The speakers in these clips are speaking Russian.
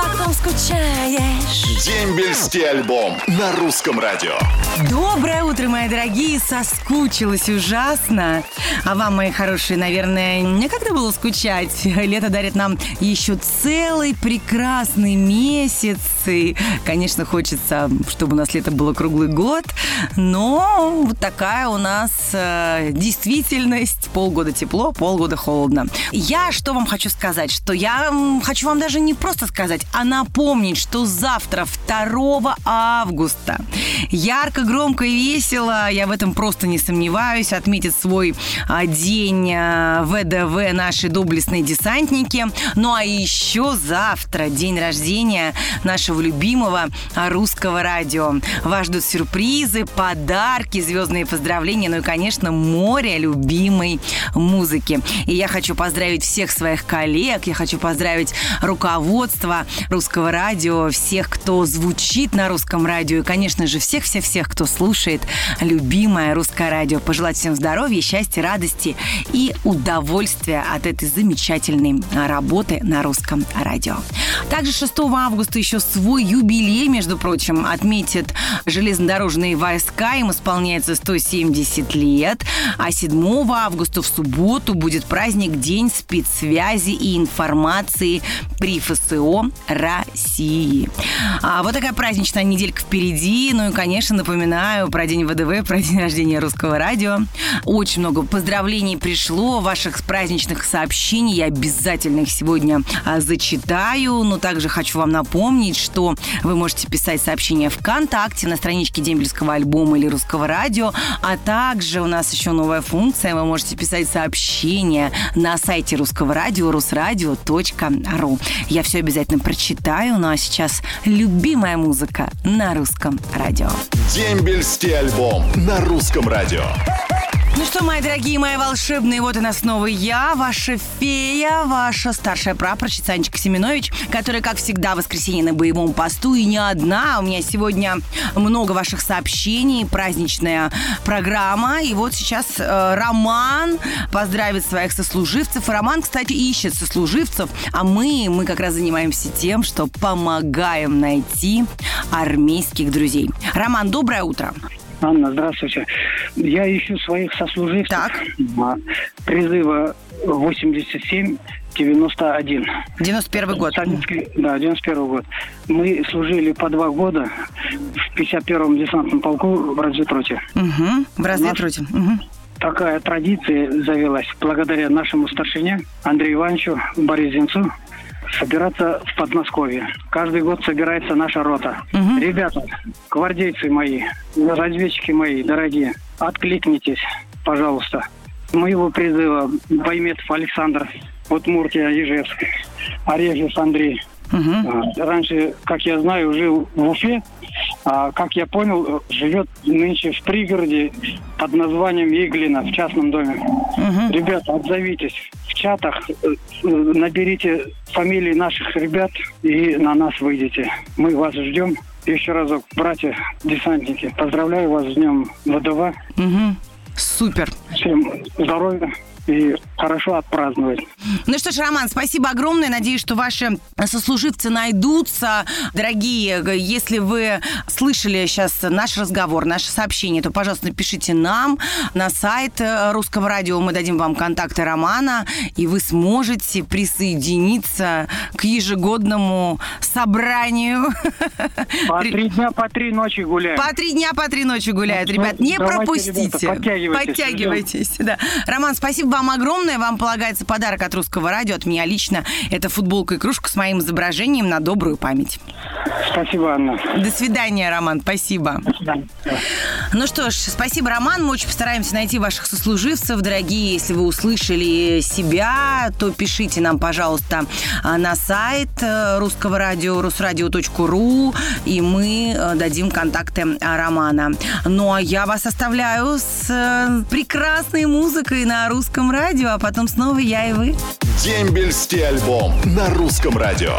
Потом скучаешь. Дембельский альбом на русском радио. Доброе утро, мои дорогие. Соскучилась ужасно. А вам, мои хорошие, наверное, некогда было скучать. Лето дарит нам еще целый прекрасный месяц. И, конечно, хочется, чтобы у нас лето было круглый год. Но вот такая у нас э, действительность. Полгода тепло, полгода холодно. Я что вам хочу сказать? Что я хочу вам даже не просто сказать, а напомнить, что завтра, 2 августа, ярко, громко и весело, я в этом просто не сомневаюсь, отметит свой а, день а, ВДВ наши доблестные десантники. Ну а еще завтра день рождения нашего любимого а, русского радио. Вас ждут сюрпризы, подарки, звездные поздравления, ну и, конечно, море любимой музыки. И я хочу поздравить всех своих коллег, я хочу поздравить руководство русского радио, всех, кто звучит на русском радио, и, конечно же, всех-всех-всех, кто слушает любимое русское радио. Пожелать всем здоровья, счастья, радости и удовольствия от этой замечательной работы на русском радио. Также 6 августа еще свой юбилей, между прочим, отметят железнодорожные войска. Им исполняется 170 лет. А 7 августа в субботу будет праздник День спецсвязи и информации при ФСО России. А вот такая праздничная неделька впереди. Ну и, конечно, напоминаю про День ВДВ, про день рождения русского радио. Очень много поздравлений пришло, ваших праздничных сообщений. Я обязательно их сегодня а, зачитаю. Но также хочу вам напомнить, что вы можете писать сообщения ВКонтакте на страничке Дембельского альбома или русского радио. А также у нас еще новая функция. Вы можете писать сообщения на сайте русского радио русрадио.ру. Я все обязательно прочитаю. Ну а сейчас любимая музыка на русском радио. Дембельский альбом на русском радио. Ну что, мои дорогие, мои волшебные, вот и нас снова я, ваша фея, ваша старшая прапорщица Анечка Семенович, которая, как всегда, в воскресенье на боевом посту, и не одна. У меня сегодня много ваших сообщений, праздничная программа. И вот сейчас э, Роман поздравит своих сослуживцев. Роман, кстати, ищет сослуживцев, а мы, мы как раз занимаемся тем, что помогаем найти армейских друзей. Роман, доброе утро. Анна, здравствуйте. Я ищу своих сослуживцев. Так. Призыва 87-91. 91 год. Советский- да, 91 год. Мы служили по два года в 51-м десантном полку в разведроте. Угу. В разведроте. Мгм. Такая традиция завелась благодаря нашему старшине Андрею Ивановичу Борисенцу собираться в Подмосковье. Каждый год собирается наша рота. Ребята, гвардейцы мои, разведчики мои, дорогие, откликнитесь, пожалуйста. Моего призыва Байметов Александр, Удмуртия, Ижевск, Орежев Андрей. А, Раньше, как я знаю, жил в Уфе, а как я понял, живет нынче в пригороде под названием Иглина в частном доме. Ребята, отзовитесь в чатах, э, наберите фамилии наших ребят и на нас выйдете. Мы вас ждем. Еще разок, братья десантники, поздравляю вас с днем ВДВ. Мгм. Супер. Всем здоровья и хорошо отпраздновать. Ну что ж, Роман, спасибо огромное. Надеюсь, что ваши сослуживцы найдутся. Дорогие, если вы слышали сейчас наш разговор, наше сообщение, то, пожалуйста, напишите нам на сайт э, Русского радио. Мы дадим вам контакты Романа, и вы сможете присоединиться к ежегодному собранию. По три дня, по три ночи гуляем. По три дня, по три ночи гуляют, Ну, ребят. Не давайте, пропустите. ребята, подтягивайтесь, Подтягивайтесь, да. Роман, спасибо вам огромное. Вам полагается подарок от Русского радио, от меня лично. Это футболка и кружка с моим изображением на добрую память. Спасибо, Анна. До свидания, Роман. Спасибо. До свидания. Ну что ж, спасибо, Роман. Мы очень постараемся найти ваших сослуживцев, дорогие. Если вы услышали себя, то пишите нам, пожалуйста, а, на сайт э, русского радио, русрадио.ру, и мы э, дадим контакты а, Романа. Ну, а я вас оставляю с э, прекрасной музыкой на русском радио, а потом снова я и вы. Дембельский альбом на русском радио.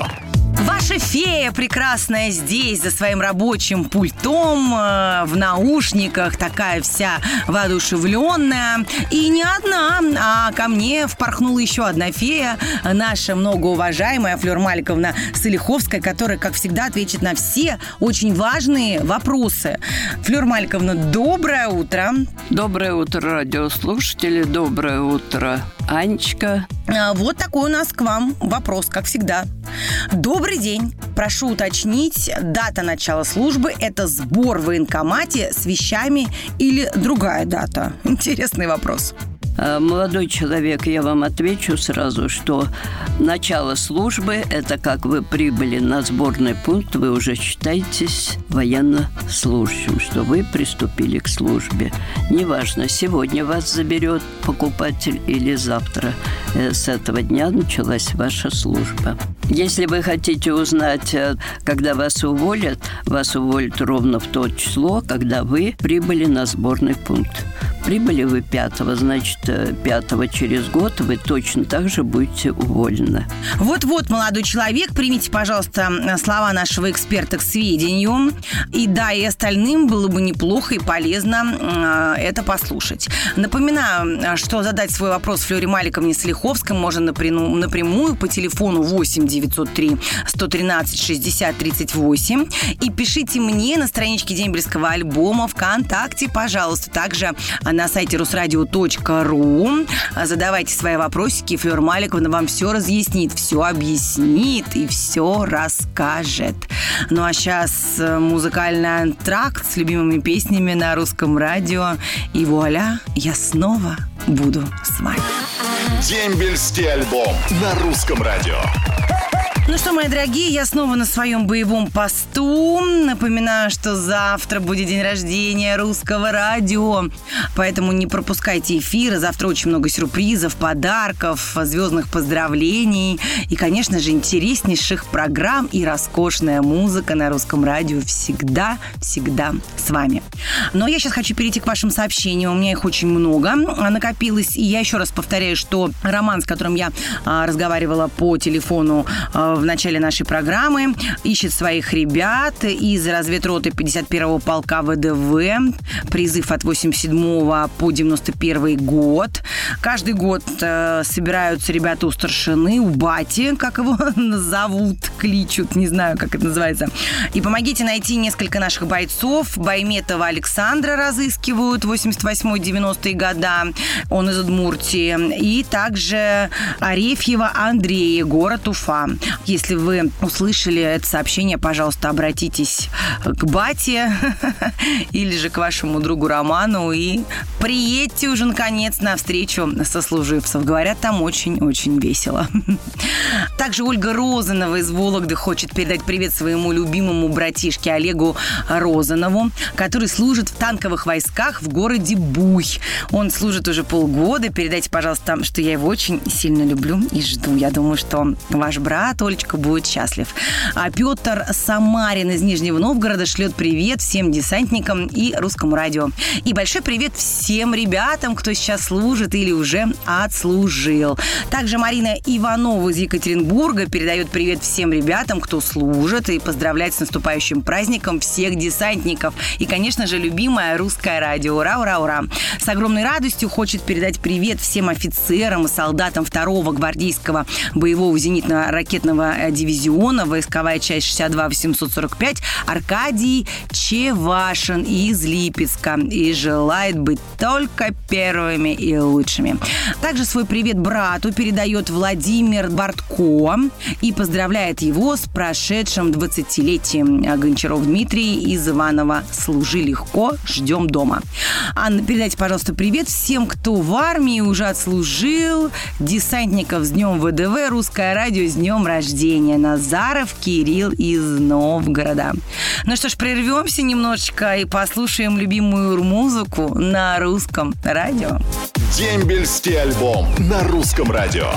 Ваша фея прекрасная здесь, за своим рабочим пультом, э, в наушниках, такая вся воодушевленная. И не одна, а ко мне впорхнула еще одна фея, наша многоуважаемая Флёр Маликовна Салиховская, которая, как всегда, ответит на все очень важные вопросы. Флёр Маликовна, доброе утро. Доброе утро, радиослушатели. Доброе утро, Анечка. А, Вот такой у нас к вам вопрос, как всегда. Добрый день. Прошу уточнить, дата начала службы – это сбор в военкомате с вещами или другая дата? Интересный вопрос. А, Молодой человек, я вам отвечу сразу, что начало службы – это как вы прибыли на сборный пункт, вы уже считаетесь военнослужащим, что вы приступили к службе. Неважно, сегодня вас заберет покупатель или завтра. Э, С этого дня началась ваша служба. Если вы хотите узнать, э, когда вас уволят, вас уволят ровно в то число, когда вы прибыли на сборный пункт. Прибыли вы пятого, значит, э, пятого через год вы точно так же будете уволены. Вот-вот, молодой человек, примите, пожалуйста, слова нашего эксперта к сведению. И да, и остальным было бы неплохо и полезно э, это послушать. Напоминаю, что задать свой вопрос Флёре Маликовне Слиховской можно напрямую, напрямую по телефону 8 903 113 60 38 и пишите мне на страничке Дембельского альбома ВКонтакте, пожалуйста. Также на сайте русрадио.ру задавайте свои вопросики, Флёр Маликовна вам все разъяснит, все объяснит и все расскажет. Ну а сейчас музыкальный антракт с любимыми песнями на русском радио. И вуаля, я снова буду с вами. Дембельский альбом на русском радио. Ну что, мои дорогие, я снова на своем боевом посту. Напоминаю, что завтра будет день рождения русского радио. Поэтому не пропускайте эфиры. Завтра очень много сюрпризов, подарков, звездных поздравлений. И, конечно же, интереснейших программ и роскошная музыка на русском радио всегда, всегда с вами. Но я сейчас хочу перейти к вашим сообщениям. У меня их очень много накопилось. И я еще раз повторяю, что роман, с которым я а, разговаривала по телефону а, в начале нашей программы, ищет своих ребят из разведроты 51-го полка ВДВ. Призыв от 87 по 91 год. Каждый год э, собираются ребята у старшины, у бати, как его зовут, кличут, не знаю, как это называется. И помогите найти несколько наших бойцов. Байметова Александра разыскивают 88-90-е года. Он из Удмуртии. И также Арефьева Андрея, город Уфа. Если вы услышали это сообщение, пожалуйста, обратитесь к бате или же к вашему другу Роману и приедьте уже наконец на встречу сослуживцев. Говорят, там очень-очень весело. Также Ольга Розанова из Вологды хочет передать привет своему любимому братишке Олегу Розанову, который служит в танковых войсках в городе Буй. Он служит уже полгода. Передайте, пожалуйста, что я его очень сильно люблю и жду. Я думаю, что ваш брат, Олечка, будет счастлив. А Петр Самарин из Нижнего Новгорода шлет привет всем десантникам и русскому радио. И большой привет всем ребятам, кто сейчас служит или уже отслужил. Также Марина Иванова из Екатеринбурга передает привет всем ребятам, кто служит, и поздравляет с наступающим праздником всех десантников. И, конечно же, любимое русское радио. Ура, ура, ура! С огромной радостью хочет передать привет всем офицерам и солдатам второго гвардейского боевого зенитно-ракетного дивизиона, войсковая часть 62-845, Аркадий Чевашин из Липецка. И желает быть только первыми и лучшими. Также свой привет брату передает Владимир Бортко и поздравляет его с прошедшим 20-летием Гончаров Дмитрий из Иванова. Служи легко, ждем дома. Анна, передайте, пожалуйста, привет всем, кто в армии уже отслужил, десантников с днем ВДВ, русское радио с днем рождения. Назаров Кирилл из Новгорода. Ну что ж, прервемся немножечко и послушаем любимую музыку на русском радио. Дембельский альбом на русском радио.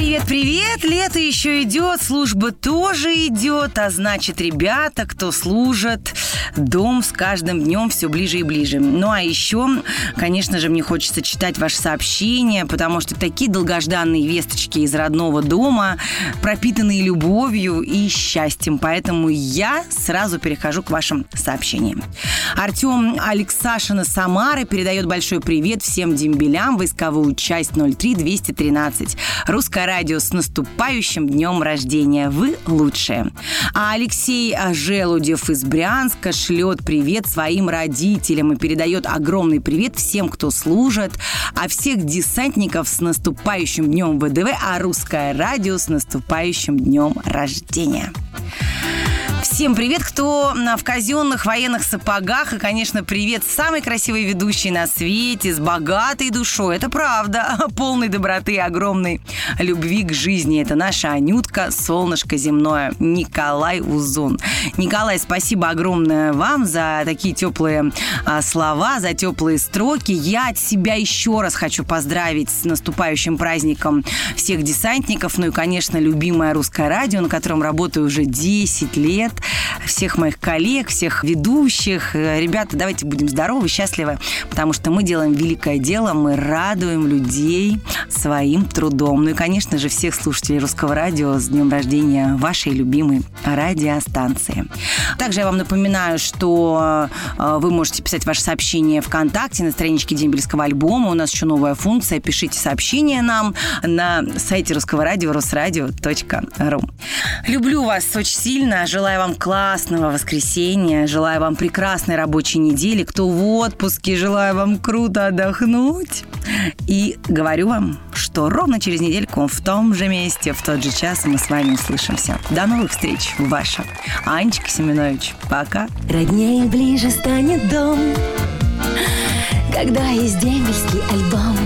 Привет, привет! Лето еще идет, служба тоже идет, а значит, ребята, кто служит, дом с каждым днем все ближе и ближе. Ну а еще, конечно же, мне хочется читать ваши сообщения, потому что такие долгожданные весточки из родного дома, пропитанные любовью и счастьем. Поэтому я сразу перехожу к вашим сообщениям. Артем Алексашина Самары передает большой привет всем дембелям, войсковую часть 03213. Русская радио с наступающим днем рождения. Вы лучшие. А Алексей Желудев из Брянска шлет привет своим родителям и передает огромный привет всем, кто служит, а всех десантников с наступающим днем ВДВ, а русское радио с наступающим днем рождения. Всем привет, кто в казенных военных сапогах. И, конечно, привет самой красивой ведущей на свете, с богатой душой. Это правда. Полной доброты огромной любви к жизни. Это наша Анютка, солнышко земное, Николай Узун. Николай, спасибо огромное вам за такие теплые а, слова, за теплые строки. Я от себя еще раз хочу поздравить с наступающим праздником всех десантников. Ну и, конечно, любимое русское радио, на котором работаю уже 10 лет всех моих коллег, всех ведущих. Э, ребята, давайте будем здоровы, счастливы, потому что мы делаем великое дело, мы радуем людей своим трудом. Ну и, конечно же, всех слушателей Русского радио с днем рождения вашей любимой радиостанции. Также я вам напоминаю, что э, вы можете писать ваши сообщения ВКонтакте на страничке Дембельского альбома. У нас еще новая функция. Пишите сообщения нам на сайте русского радио русрадио.ру. Люблю вас очень сильно. Желаю вам классного воскресенья. Желаю вам прекрасной рабочей недели. Кто в отпуске, желаю вам круто отдохнуть. И говорю вам, что ровно через недельку в том же месте, в тот же час мы с вами услышимся. До новых встреч. Ваша Анечка Семенович. Пока. Роднее ближе станет дом, когда есть дембельский альбом.